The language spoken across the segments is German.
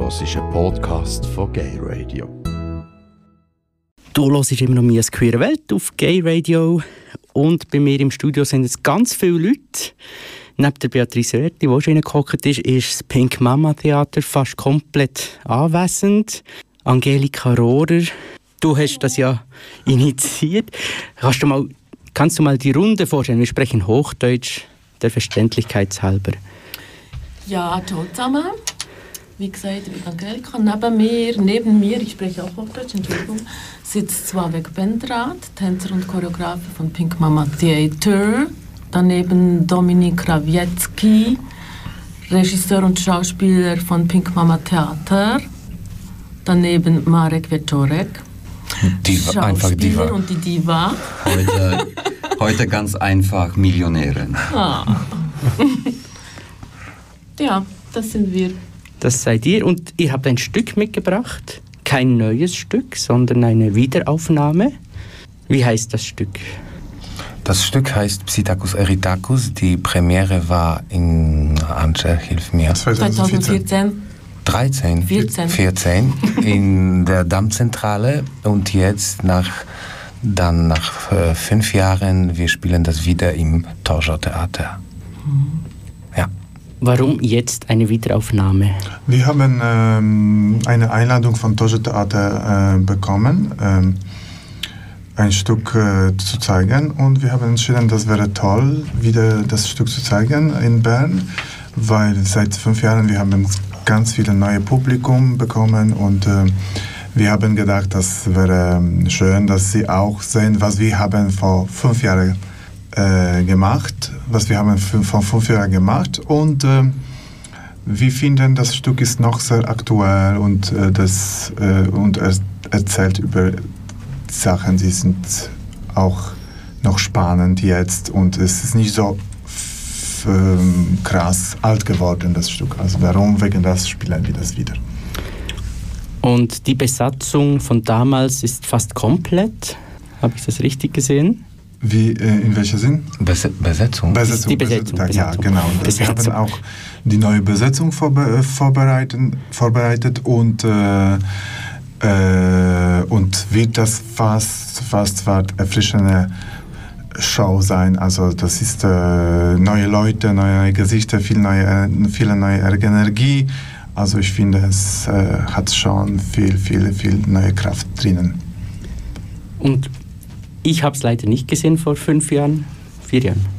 hörst einen Podcast von Gay Radio. Du hörst immer noch «Mies queere Welt» auf Gay Radio. Und bei mir im Studio sind jetzt ganz viele Leute. Neben der Beatrice Verti, die schon reingehockt ist, ist das Pink Mama Theater fast komplett anwesend. Angelika Rohrer, du hast das ja initiiert. Kannst du mal, kannst du mal die Runde vorstellen? Wir sprechen Hochdeutsch, der Verständlichkeit halber. Ja, ciao zusammen. Wie gesagt, Angelika. Neben mir, neben mir, ich spreche auch Hochdeutsch, Entschuldigung, sitzt Zwavek Bendrat, Tänzer und Choreografie von Pink Mama Theater. Daneben Dominik Rawiecki, Regisseur und Schauspieler von Pink Mama Theater. Daneben Marek Wieczorek, Diva, einfach Diva. und die Diva. Heute, heute ganz einfach Millionärin. Ah. ja, das sind wir. Das seid ihr. Und ihr habt ein Stück mitgebracht. Kein neues Stück, sondern eine Wiederaufnahme. Wie heißt das Stück? Das Stück heißt Psittacus Eritacus. Die Premiere war in Antje, hilf mir. 2014. 13, 14. 14 in der Dammzentrale und jetzt nach dann nach äh, fünf Jahren wir spielen das wieder im Torschau Theater. Ja. Warum jetzt eine Wiederaufnahme? Wir haben ähm, eine Einladung von Toge Theater äh, bekommen, ähm, ein Stück äh, zu zeigen und wir haben entschieden, das wäre toll, wieder das Stück zu zeigen in Bern, weil seit fünf Jahren wir haben ganz viele neue Publikum bekommen und äh, wir haben gedacht, das wäre ähm, schön, dass sie auch sehen, was wir haben vor fünf Jahren äh, gemacht, was wir haben vor fünf Jahren gemacht und äh, wir finden, das Stück ist noch sehr aktuell und, äh, das, äh, und er erzählt über Sachen, die sind auch noch spannend jetzt und es ist nicht so ähm, krass alt geworden, das Stück. Also warum? Wegen das spielen wir das wieder. Und die Besatzung von damals ist fast komplett. Habe ich das richtig gesehen? Wie, äh, in welcher Sinn? Bes Besetzung. Besetzung, Die Besetzung, Besetzung, Ja, Besetzung. genau. Wir haben Besetzung. auch die neue Besetzung vorbe äh, vorbereiten, vorbereitet und, äh, äh, und wird das fast, fast erfrischende Show sein. Also das ist äh, neue Leute, neue Gesichter, viel neue, viele neue Energie. Also ich finde, es äh, hat schon viel, viel, viel neue Kraft drinnen. Und ich habe es leider nicht gesehen vor fünf Jahren, vier Jahren.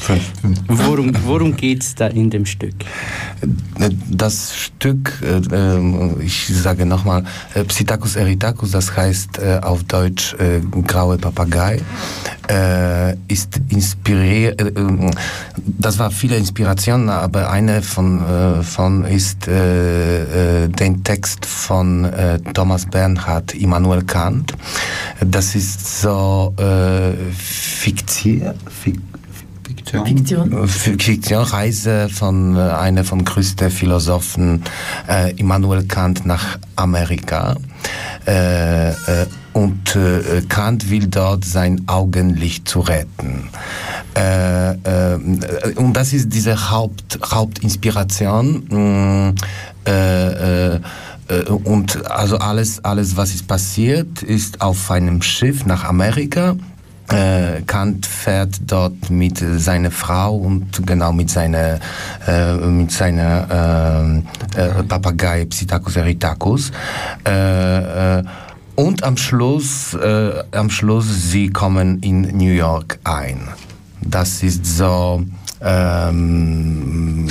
Fünf. Worum, worum geht es da in dem Stück? Das Stück, äh, äh, ich sage nochmal, äh, Psittacus eritacus, das heißt äh, auf Deutsch äh, graue Papagei, äh, ist inspiriert, äh, äh, das war viele Inspirationen, aber eine von, äh, von ist äh, äh, den Text von äh, Thomas Bernhard Immanuel Kant. Das ist so äh, Fiktion, Fik Fiktion. Fiktion. Fiktion, Reise von äh, einer von größten Philosophen, äh, Immanuel Kant nach Amerika. Äh, äh, und äh, Kant will dort sein Augenlicht zu retten. Äh, äh, und das ist diese Haupt, Hauptinspiration. mh, Äh, äh, äh, und also alles, alles, was ist passiert, ist auf einem Schiff nach Amerika. Äh, Kant fährt dort mit seiner Frau und genau mit seiner, äh, mit seiner äh, äh, Papagei Psittacus eritacus. Äh, äh, und am Schluss, äh, am Schluss, sie kommen in New York ein. Das ist so ähm,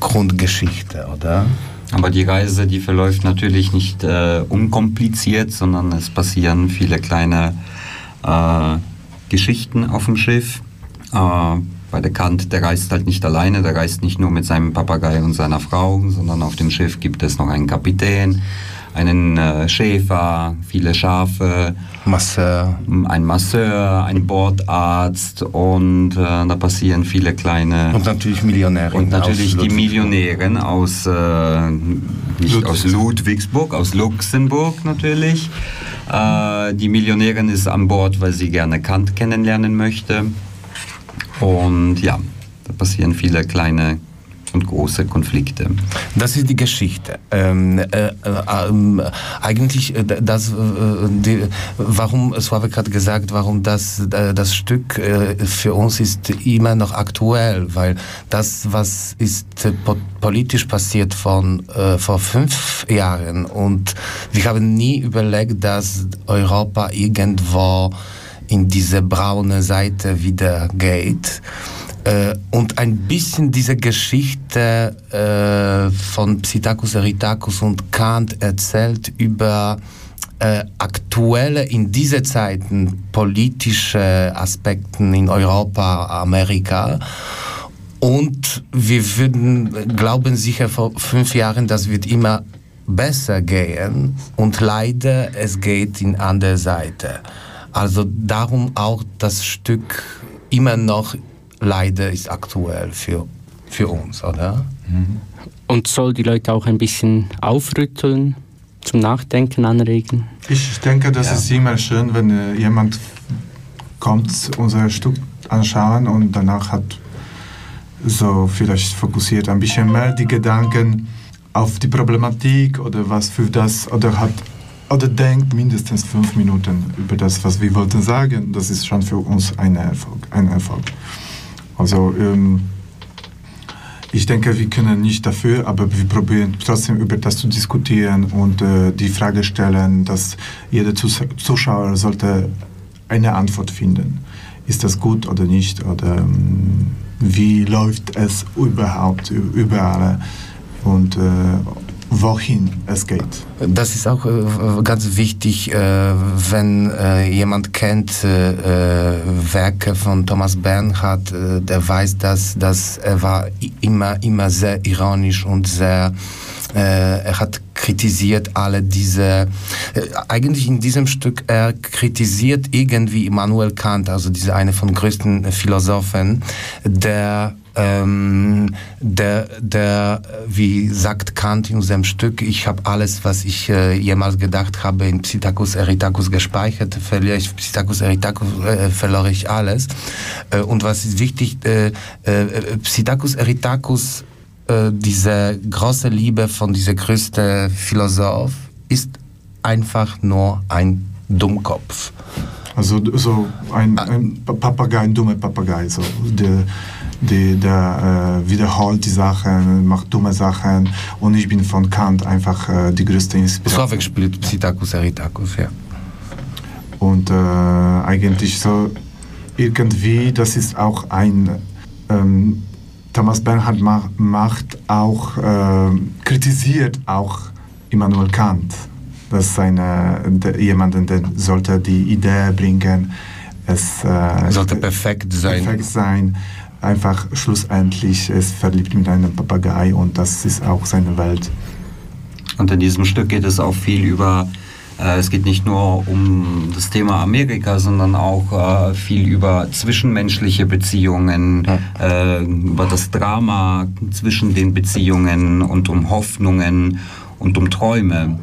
Grundgeschichte, oder? Aber die Reise, die verläuft natürlich nicht äh, unkompliziert, sondern es passieren viele kleine Geschichten auf dem Schiff. Äh, weil der Kant, der reist halt nicht alleine, der reist nicht nur mit seinem Papagei und seiner Frau, sondern auf dem Schiff gibt es noch einen Kapitän, einen äh, Schäfer, viele Schafe, Masseur. ein Masseur, ein Bordarzt und äh, da passieren viele kleine Und natürlich Millionärin. und natürlich die Ludwigsburg. Millionärin aus, äh, nicht aus Ludwigsburg, aus Luxemburg natürlich. Äh, die Millionärin ist an Bord, weil sie gerne Kant kennenlernen möchte. Und ja, da passieren viele kleine und große Konflikte. Das ist die Geschichte. Ähm, äh, äh, eigentlich, äh, das, äh, die, warum Sławek hat gesagt, warum das, äh, das Stück äh, für uns ist immer noch aktuell, weil das, was ist politisch passiert von vor fünf Jahren und wir haben nie überlegt, dass Europa irgendwo in diese braune Seite wieder geht. Äh, und ein bisschen diese Geschichte äh, von Psittacus Eritacus und Kant erzählt über äh, aktuelle, in diese Zeiten politische Aspekte in Europa, Amerika. Und wir würden glauben sicher vor fünf Jahren, das wird immer besser gehen. Und leider, es geht in andere Seite. Also darum auch das Stück immer noch leider ist aktuell für, für uns, oder? Mhm. Und soll die Leute auch ein bisschen aufrütteln, zum Nachdenken anregen? Ich denke, das ja. ist immer schön, wenn äh, jemand kommt, unser Stück anschauen und danach hat so vielleicht fokussiert ein bisschen mehr die Gedanken auf die Problematik oder was für das oder hat oder denkt mindestens fünf Minuten über das, was wir wollten sagen. Das ist schon für uns ein Erfolg. Ein Erfolg. Also ähm, ich denke, wir können nicht dafür, aber wir probieren trotzdem über das zu diskutieren und äh, die Frage stellen, dass jeder Zuschauer sollte eine Antwort finden. Ist das gut oder nicht? Oder ähm, wie läuft es überhaupt überall? Und äh, wohin es geht. Das ist auch äh, ganz wichtig, äh, wenn äh, jemand kennt Werke von Thomas Bernhard, der weiß, dass, dass er war immer, immer sehr ironisch und sehr er hat kritisiert alle diese, eigentlich in diesem Stück, er kritisiert irgendwie Immanuel Kant, also diese eine von größten Philosophen, der ähm, der, der, wie sagt Kant in unserem Stück, ich habe alles, was ich äh, jemals gedacht habe, in Psittacus Eritacus gespeichert, verliere ich Psittacus Eritacus, äh, verlor ich alles. Äh, und was ist wichtig, äh, äh, Psittacus Eritacus, äh, diese große Liebe von dieser größten Philosoph, ist einfach nur ein Dummkopf. Also so ein, ein Papagei, ein dummer Papagei, so der die, der äh, wiederholt die Sachen, macht dumme Sachen und ich bin von Kant einfach äh, die größte Inspiration. Sławek spielt Psittacus Eritacus, ja. Und äh, eigentlich so irgendwie, das ist auch ein, ähm, Thomas Bernhard mach, macht auch, äh, kritisiert auch Immanuel Kant, dass seine, de, jemanden, der sollte die Idee bringen, es äh, sollte perfekt sein. Perfekt sein einfach schlussendlich ist verliebt mit einem Papagei und das ist auch seine Welt. Und in diesem Stück geht es auch viel über, äh, es geht nicht nur um das Thema Amerika, sondern auch äh, viel über zwischenmenschliche Beziehungen, ja. äh, über das Drama zwischen den Beziehungen und um Hoffnungen und um Träume.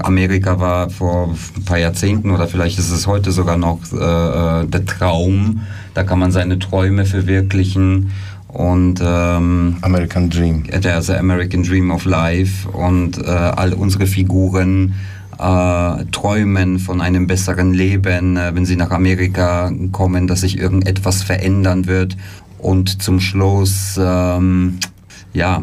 Amerika war vor ein paar Jahrzehnten oder vielleicht ist es heute sogar noch äh, äh, der Traum. Da kann man seine Träume verwirklichen und ähm, American Dream. Der also American Dream of Life und äh, all unsere Figuren äh, träumen von einem besseren Leben, äh, wenn sie nach Amerika kommen, dass sich irgendetwas verändern wird und zum Schluss ähm, ja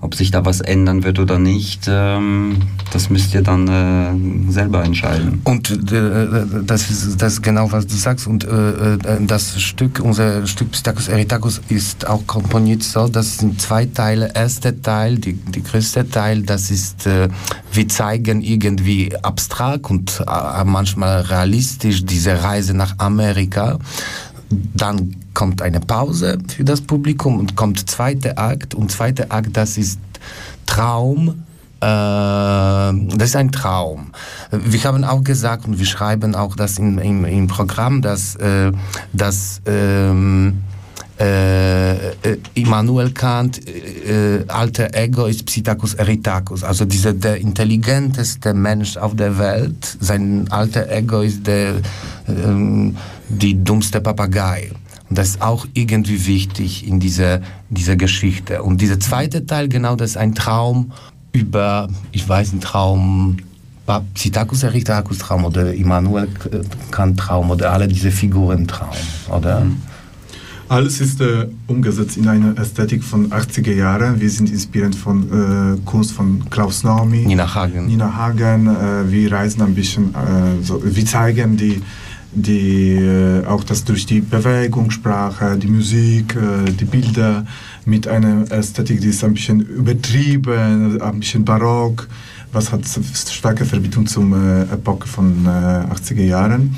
ob sich da was ändern wird oder nicht, ähm, das müsst ihr dann äh, selber entscheiden. Und äh, das, ist, das genau, was du sagst. Und äh, äh das Stück, unser Stück Pistacus Eritacus ist auch komponiert so, das sind zwei Teile. Erster Teil, die, die größte Teil, das ist, äh, wir zeigen irgendwie abstrakt und äh, manchmal realistisch diese Reise nach Amerika. Dann kommt eine Pause für das Publikum und kommt zweiter Akt. Und zweiter Akt, das ist Traum. Äh, das ist ein Traum. Wir haben auch gesagt und wir schreiben auch das in, im, im Programm, dass, äh, dass ähm, äh, äh, Immanuel Kant, äh, alter Ego ist Psittacus Eritacus, also dieser der intelligenteste Mensch auf der Welt. Sein alter Ego ist der, ähm, die dummste Papagei. Und das ist auch irgendwie wichtig in dieser, dieser Geschichte. Und dieser zweite Teil, genau, das ist ein Traum über, ich weiß, ein Traum, Psittacus Eritacus Traum oder Immanuel Kant Traum oder alle diese Figuren Traum, oder? Mhm. Alles ist äh, umgesetzt in eine Ästhetik von 80er Jahren. Wir sind inspiriert von äh, Kunst von Klaus Naomi, Nina Hagen. Nina Hagen. Äh, wir reisen ein bisschen, äh, so, wir zeigen die, die äh, auch das durch die Bewegungssprache, die Musik, äh, die Bilder mit einer Ästhetik, die ist ein bisschen übertrieben, ein bisschen barock, was hat starke Verbindung zum Epoche von 80er Jahren.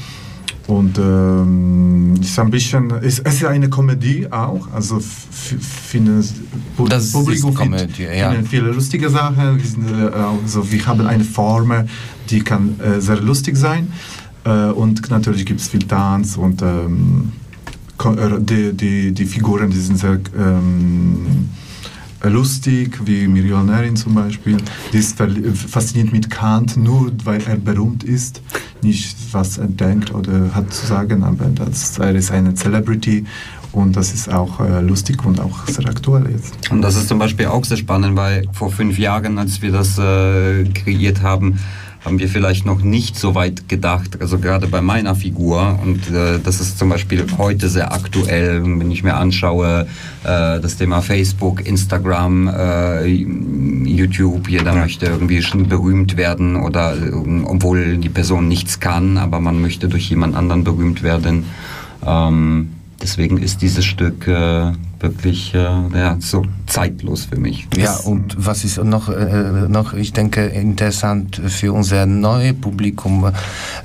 Und ähm, ist ein bisschen, ist, es ist eine Komödie auch, also finde das Publikum ist Komödie, ja. viele lustige Sachen. Also, wir haben eine Form, die kann äh, sehr lustig sein äh, und natürlich gibt es viel Tanz und ähm, äh, die, die, die Figuren, die sind sehr ähm, lustig, wie Millionärin zum Beispiel. Die ist fasziniert mit Kant, nur weil er berühmt ist. Nicht, was er denkt oder hat zu sagen, aber das, er ist eine Celebrity und das ist auch äh, lustig und auch sehr aktuell jetzt. Und das ist zum Beispiel auch sehr spannend, weil vor fünf Jahren, als wir das äh, kreiert haben, haben wir vielleicht noch nicht so weit gedacht, also gerade bei meiner Figur. Und äh, das ist zum Beispiel heute sehr aktuell, wenn ich mir anschaue, äh, das Thema Facebook, Instagram, äh, YouTube. Jeder möchte irgendwie schon berühmt werden oder äh, obwohl die Person nichts kann, aber man möchte durch jemand anderen berühmt werden. Ähm, deswegen ist dieses Stück äh, wirklich äh, ja, so zeitlos für mich. Ja, und was ist noch, äh, noch ich denke, interessant für unser neues Publikum,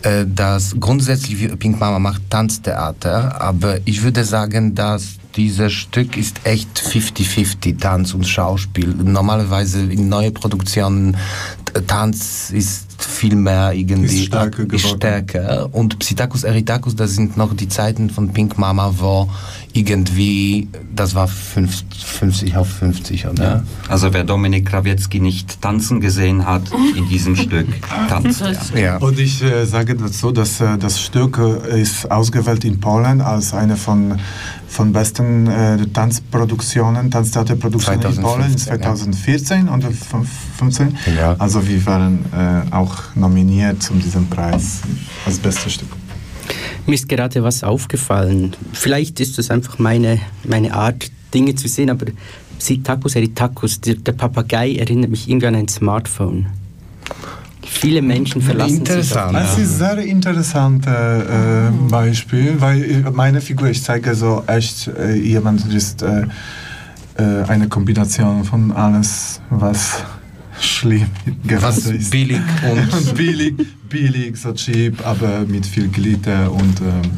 äh, dass grundsätzlich Pink Mama macht Tanztheater, aber ich würde sagen, dass dieses Stück ist echt 50-50, Tanz und Schauspiel. Normalerweise in neuen Produktionen Tanz ist viel mehr irgendwie ist stärker, stärker. Und Psittacus Eritacus, das sind noch die Zeiten von Pink Mama, wo irgendwie, das war 50 auf 50, oder? Ja. Also wer Dominik Krawiecki nicht tanzen gesehen hat, in diesem Stück tanzt er. Ja. Und ich äh, sage dazu, dass äh, das Stück äh, ist ausgewählt in Polen als eine von von besten äh, Tanzproduktionen, Tanztheaterproduktionen in Polen 2014 ja. und 2015. Ja. Also wir waren äh, auch nominiert zu diesem Preis als bestes Stück. Mir ist gerade was aufgefallen. Vielleicht ist das einfach meine, meine Art, Dinge zu sehen, aber Sitakus Eritakus, der, der Papagei erinnert mich irgendwie an ein Smartphone. Viele Menschen verlassen Interessant. sich auf Das ist ein sehr interessantes äh, Beispiel, weil meine Figur, ich zeige so echt äh, jemand, ist äh, äh, eine Kombination von alles, was schlimm was ist. billig und billig, billig, so cheap, aber mit viel Glitter und ähm,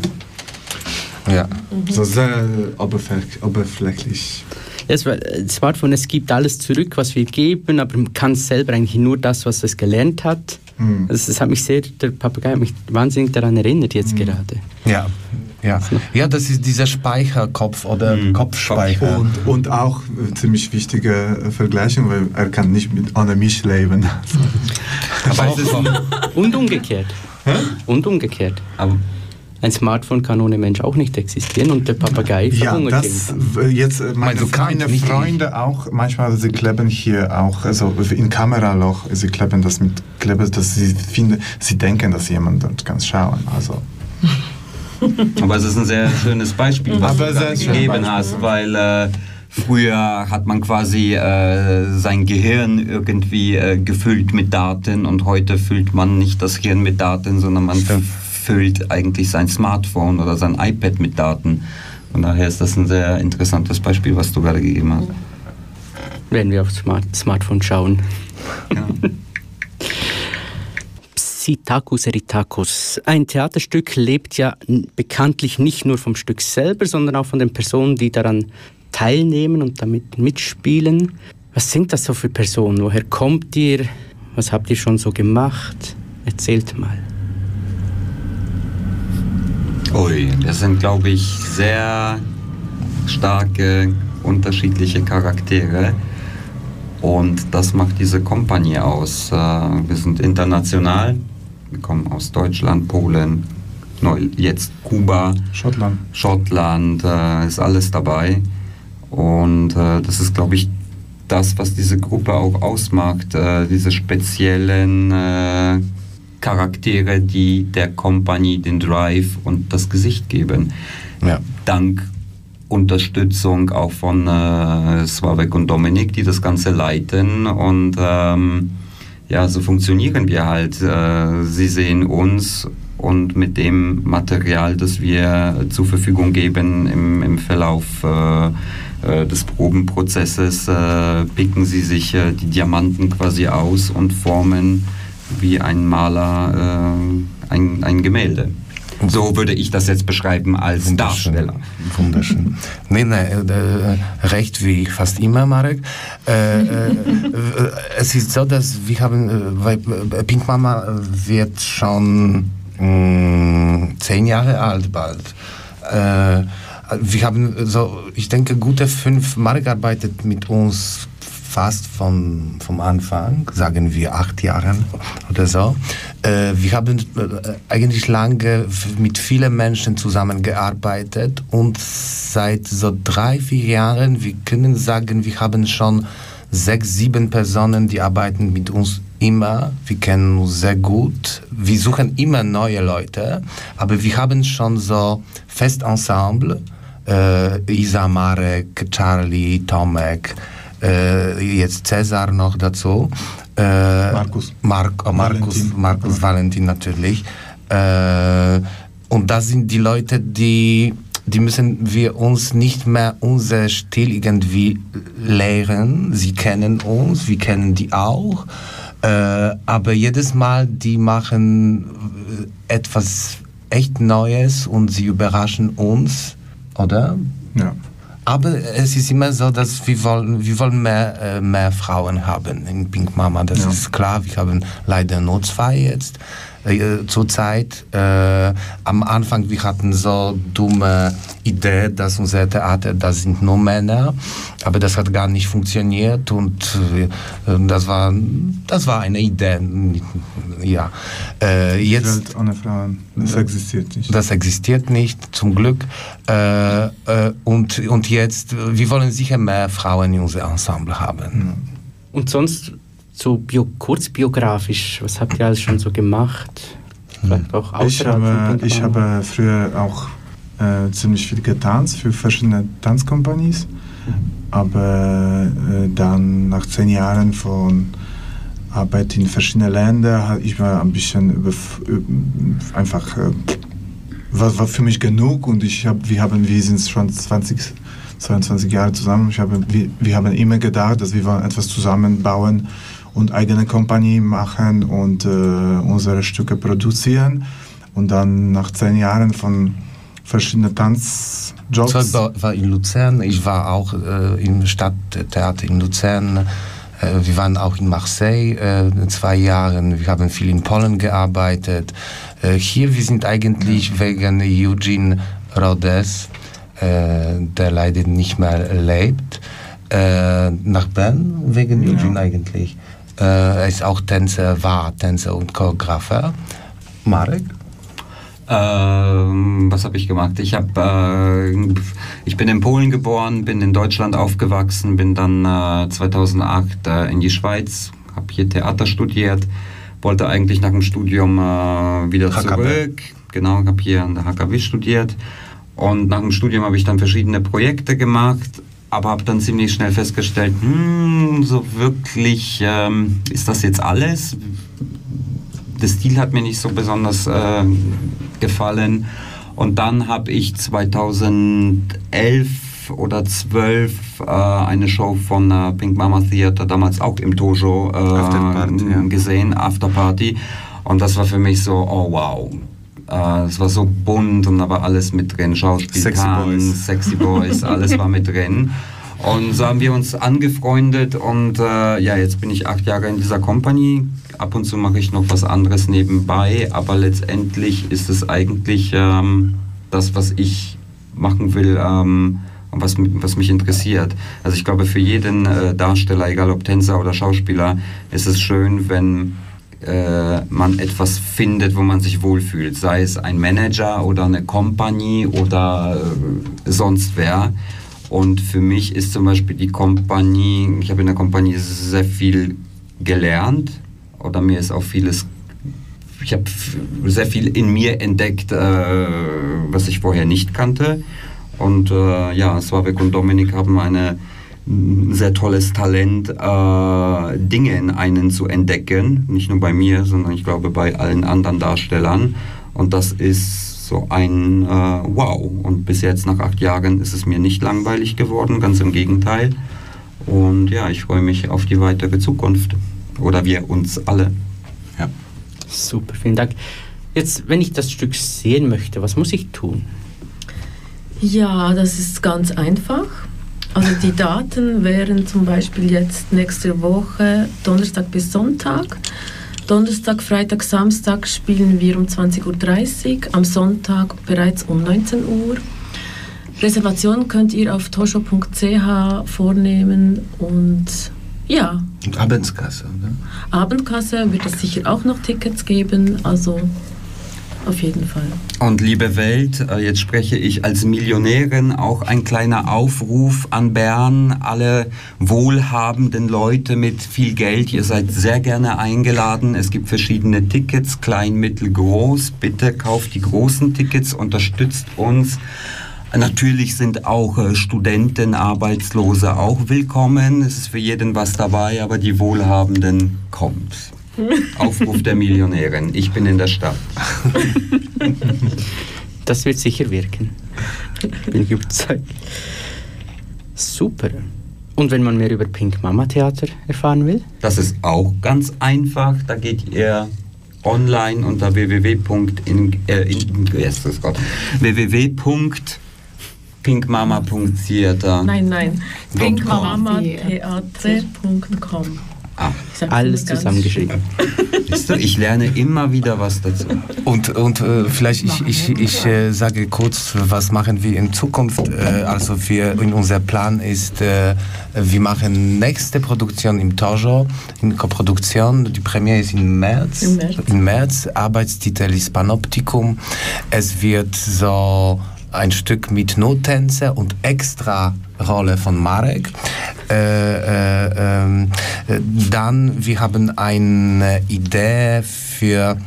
ja, so sehr oberflächlich. Das äh, Smartphone, es gibt alles zurück, was wir geben, aber man kann selber eigentlich nur das, was es gelernt hat. Mhm. Das, das, hat mich sehr, der Papagei hat mich wahnsinnig daran erinnert jetzt mhm. gerade. Ja, ja. ja, das ist dieser Speicherkopf oder mhm. Kopfspeicher. Und, und auch äh, ziemlich wichtige Vergleichung, weil er kann nicht mit ohne mich leben. und umgekehrt. Hä? Und umgekehrt. Aber ein Smartphone kann ohne Mensch auch nicht existieren und der Papagei verhungert ja, das, jetzt äh, meine, meine Freunde auch, manchmal sie kleben hier auch, also in Kameraloch, sie kleben das mit Kleber, dass sie finden, sie denken, dass jemand dort kann schauen, also... Aber es ist ein sehr schönes Beispiel, was Aber du gegeben hast, weil äh, früher hat man quasi äh, sein Gehirn irgendwie äh, gefüllt mit Daten und heute füllt man nicht das Gehirn mit Daten, sondern man Stimmt füllt eigentlich sein Smartphone oder sein iPad mit Daten. Von daher ist das ein sehr interessantes Beispiel, was du gerade gegeben hast. Wenn wir auf Smart Smartphone schauen. Ja. Psittacus Eritacus. Ein Theaterstück lebt ja bekanntlich nicht nur vom Stück selber, sondern auch von den Personen, die daran teilnehmen und damit mitspielen. Was sind das so für Personen? Woher kommt ihr? Was habt ihr schon so gemacht? Erzählt mal. Ui, das sind, glaube ich, sehr starke, unterschiedliche Charaktere. Und das macht diese Kompanie aus. Äh, wir sind international. Wir kommen aus Deutschland, Polen, neu, jetzt Kuba, Schottland. Schottland, äh, ist alles dabei. Und äh, das ist, glaube ich, das, was diese Gruppe auch ausmacht, diese speziellen Charaktere, die der Kompanie den Drive und das Gesicht geben. Ja. Dank Unterstützung auch von äh, Slavek und Dominik, die das Ganze leiten. Und ähm, ja, so funktionieren wir halt. Äh, sie sehen uns und mit dem Material, das wir zur Verfügung geben im, im Verlauf äh, äh des Probenprozesses, äh, picken sie sich äh, die Diamanten quasi aus und formen wie ein Maler ein, ein Gemälde. So würde ich das jetzt beschreiben als Wunderschön. Darsteller. Wunderschön. Nee, nee, äh, recht wie fast immer, Marek. Äh, äh, es ist so, dass wir haben, weil Pink Mama wird schon mh, mm, zehn Jahre alt bald. Äh, wir haben so, ich denke, gute fünf, Marek arbeitet mit uns fast von, vom Anfang, sagen wir acht Jahren oder so. Äh, wir haben äh, eigentlich lange mit vielen Menschen zusammengearbeitet und seit so drei, vier Jahren, wir können sagen, wir haben schon sechs, sieben Personen, die arbeiten mit uns immer. Wir kennen uns sehr gut. Wir suchen immer neue Leute, aber wir haben schon so Festensemble. Äh, Isa, Marek, Charlie, Tomek, äh, jetzt Cäsar noch dazu. Äh, Markus. Mark, oh, Markus, Valentin. Markus Valentin natürlich. Äh, und das sind die Leute, die, die müssen wir uns nicht mehr unser Stil irgendwie lehren. Sie kennen uns, wir kennen die auch. Äh, aber jedes Mal, die machen etwas echt Neues und sie überraschen uns, oder? Ja. Aber es ist immer so, dass wir wollen, wir wollen mehr, äh, mehr Frauen haben in Pink Mama. Das ja. ist klar. Wir haben leider nur zwei jetzt äh, zurzeit. Äh, am Anfang, wir hatten so dumme Idee, dass unser Theater, das sind nur Männer, aber das hat gar nicht funktioniert und äh, das war, das war eine Idee. Ja. Äh, jetzt, Welt ohne Frauen, das existiert nicht. Das existiert nicht, zum Glück. Äh, äh, und, und jetzt, wir wollen sicher mehr Frauen in unser Ensemble haben. Und sonst so bio, kurzbiografisch, was habt ihr alles schon so gemacht? Vielleicht auch ich habe, ich habe früher auch äh, ziemlich viel getanzt für verschiedene Tanzkompanies, aber äh, dann nach zehn Jahren von Arbeit in verschiedenen Ländern, ich war ein bisschen über, einfach äh, war, war für mich genug und ich hab, wir haben, wir sind schon 20, 22 Jahre zusammen. Ich habe, wir, wir haben immer gedacht, dass wir etwas zusammenbauen und eigene Kompanie machen und äh, unsere Stücke produzieren. Und dann nach zehn Jahren von verschiedenen Tanzjobs. Das war in Luzern. Ich war auch äh, im Stadttheater in Luzern. Äh, wir waren auch in Marseille äh, zwei Jahre. Wir haben viel in Polen gearbeitet. Äh, hier, wir sind eigentlich wegen Eugene Rhodes, äh, der leider nicht mehr lebt, nach Bern, wegen ja. Eugene eigentlich. Äh, er ist auch Tänzer, war Tänzer und Choreografer. Marek? Ähm, was habe ich gemacht? Ich, hab, äh, ich bin in Polen geboren, bin in Deutschland aufgewachsen, bin dann äh, 2008 äh, in die Schweiz, habe hier Theater studiert, wollte eigentlich nach dem Studium äh, wieder HKB. zurück. Genau, habe hier an der HKW studiert. Und nach dem Studium habe ich dann verschiedene Projekte gemacht, aber habe dann ziemlich schnell festgestellt, hm, so wirklich ähm, ist das jetzt alles. Der Stil hat mir nicht so besonders äh, gefallen. Und dann habe ich 2011 oder 12 äh, eine Show von äh, Pink Mama Theater, damals auch im Dojo, äh, ja. gesehen, Afterparty. Und das war für mich so, oh wow, es war so bunt und da war alles mit drin. Schauspiel, Sexy Boys, Sexy Boys alles war mit drin. Und so haben wir uns angefreundet und äh, ja, jetzt bin ich acht Jahre in dieser Company. Ab und zu mache ich noch was anderes nebenbei, aber letztendlich ist es eigentlich ähm, das, was ich machen will ähm, und was, was mich interessiert. Also ich glaube, für jeden äh, Darsteller, egal ob Tänzer oder Schauspieler, ist es schön, wenn äh, man etwas findet, wo man sich wohlfühlt, sei es ein Manager oder eine Company oder äh, sonst wer. Und für mich ist zum Beispiel die Kompanie, ich habe in der Kompanie sehr viel gelernt oder mir ist auch vieles, ich habe sehr viel in mir entdeckt, äh, was ich vorher nicht kannte. Und äh, ja, Slavek und Dominik haben eine ein sehr tolles Talent, äh, Dinge in einen zu entdecken. Nicht nur bei mir, sondern ich glaube bei allen anderen Darstellern. Und das ist so ein äh, Wow. Und bis jetzt nach acht Jahren ist es mir nicht langweilig geworden, ganz im Gegenteil. Und ja, ich freue mich auf die weitere Zukunft. Oder wir uns alle. Ja. Super, vielen Dank. Jetzt, wenn ich das Stück sehen möchte, was muss ich tun? Ja, das ist ganz einfach. Also die Daten wären zum Beispiel jetzt nächste Woche Donnerstag bis Sonntag. Donnerstag, Freitag, Samstag spielen wir um 20.30 Uhr, am Sonntag bereits um 19 Uhr. Reservation könnt ihr auf tosho.ch vornehmen und ja. Und Abendskasse, oder? Abendkasse wird es sicher auch noch Tickets geben, also auf jeden Fall. Und liebe Welt, äh, jetzt spreche ich als Millionärin auch ein kleiner Aufruf an Bern, alle wohlhabenden Leute mit viel Geld, ihr seid sehr gerne eingeladen. Es gibt verschiedene Tickets, klein, mittel, groß. Bitte kauft die großen Tickets, unterstützt uns. Natürlich sind auch äh, Studenten, Arbeitslose auch willkommen. Es ist für jeden was dabei, aber die Wohlhabenden kommt. Aufruf der Millionärin. Ich bin in der Stadt. Das wird sicher wirken. Bin ich überzeugt. Super. Und wenn man mehr über Pink Mama Theater erfahren will? Das ist auch ganz einfach. Da geht ihr online unter www. Äh, www.pinkmama.theater. Nein, nein. pinkmamatheater.com. Ah, Alles zusammengeschrieben. ich lerne immer wieder was dazu. Und, und äh, vielleicht ich, ich, ich äh, sage kurz, was machen wir in Zukunft. Äh, also wir, in unser Plan ist, äh, wir machen nächste Produktion im Tojo, in Koproduktion. Die Premiere ist im März. Im März. Im März. Arbeitstitel ist Panoptikum. Es wird so ein Stück mit Nottänze und extra Rolle von Marek. Äh, äh, äh, dann, wir haben eine Idee für,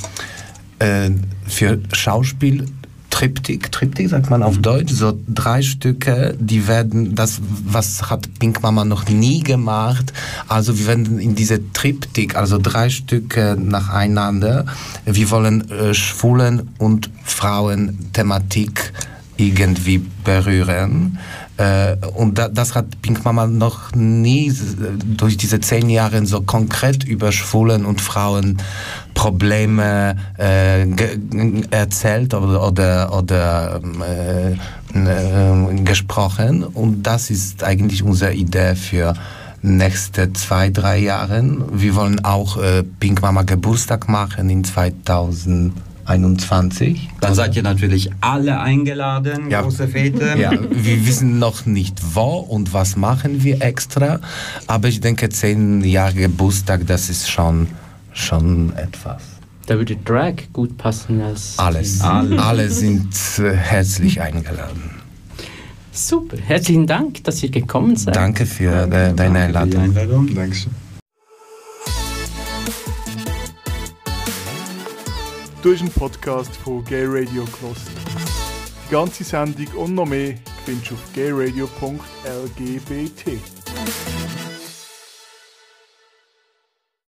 äh, für Schauspiel. Triptych, Triptych sagt man auf Deutsch, so drei Stücke, die werden, das, was hat Pink Mama noch nie gemacht, also wir werden in diese Triptych, also drei Stücke nacheinander, wir wollen äh, Schwulen- und Frauen-Thematik irgendwie berühren. Äh, und da, das hat Pink Mama noch nie durch diese zehn Jahre so konkret über Schwulen und Frauen Probleme äh, erzählt oder, oder, oder äh, äh, gesprochen. Und das ist eigentlich unsere Idee für nächste zwei, drei Jahren. Wir wollen auch äh, Pink Mama Geburtstag machen in 2000. 21. Dann seid ihr natürlich alle eingeladen, Ja. große Fete. Ja, wir wissen noch nicht wo und was machen wir extra, aber ich denke, zehn Jahre Geburtstag, das ist schon, schon etwas. Da würde Drag gut passen als. Alles. Alle. Alle sind äh, herzlich eingeladen. Super. Herzlichen Dank, dass ihr gekommen seid. Danke für äh, deine Danke für die Einladung. Einladung. Dankeschön. Du hast einen Podcast von Gay Radio gehört. Die ganze Sendung und noch mehr findest du auf gayradio.lgbt.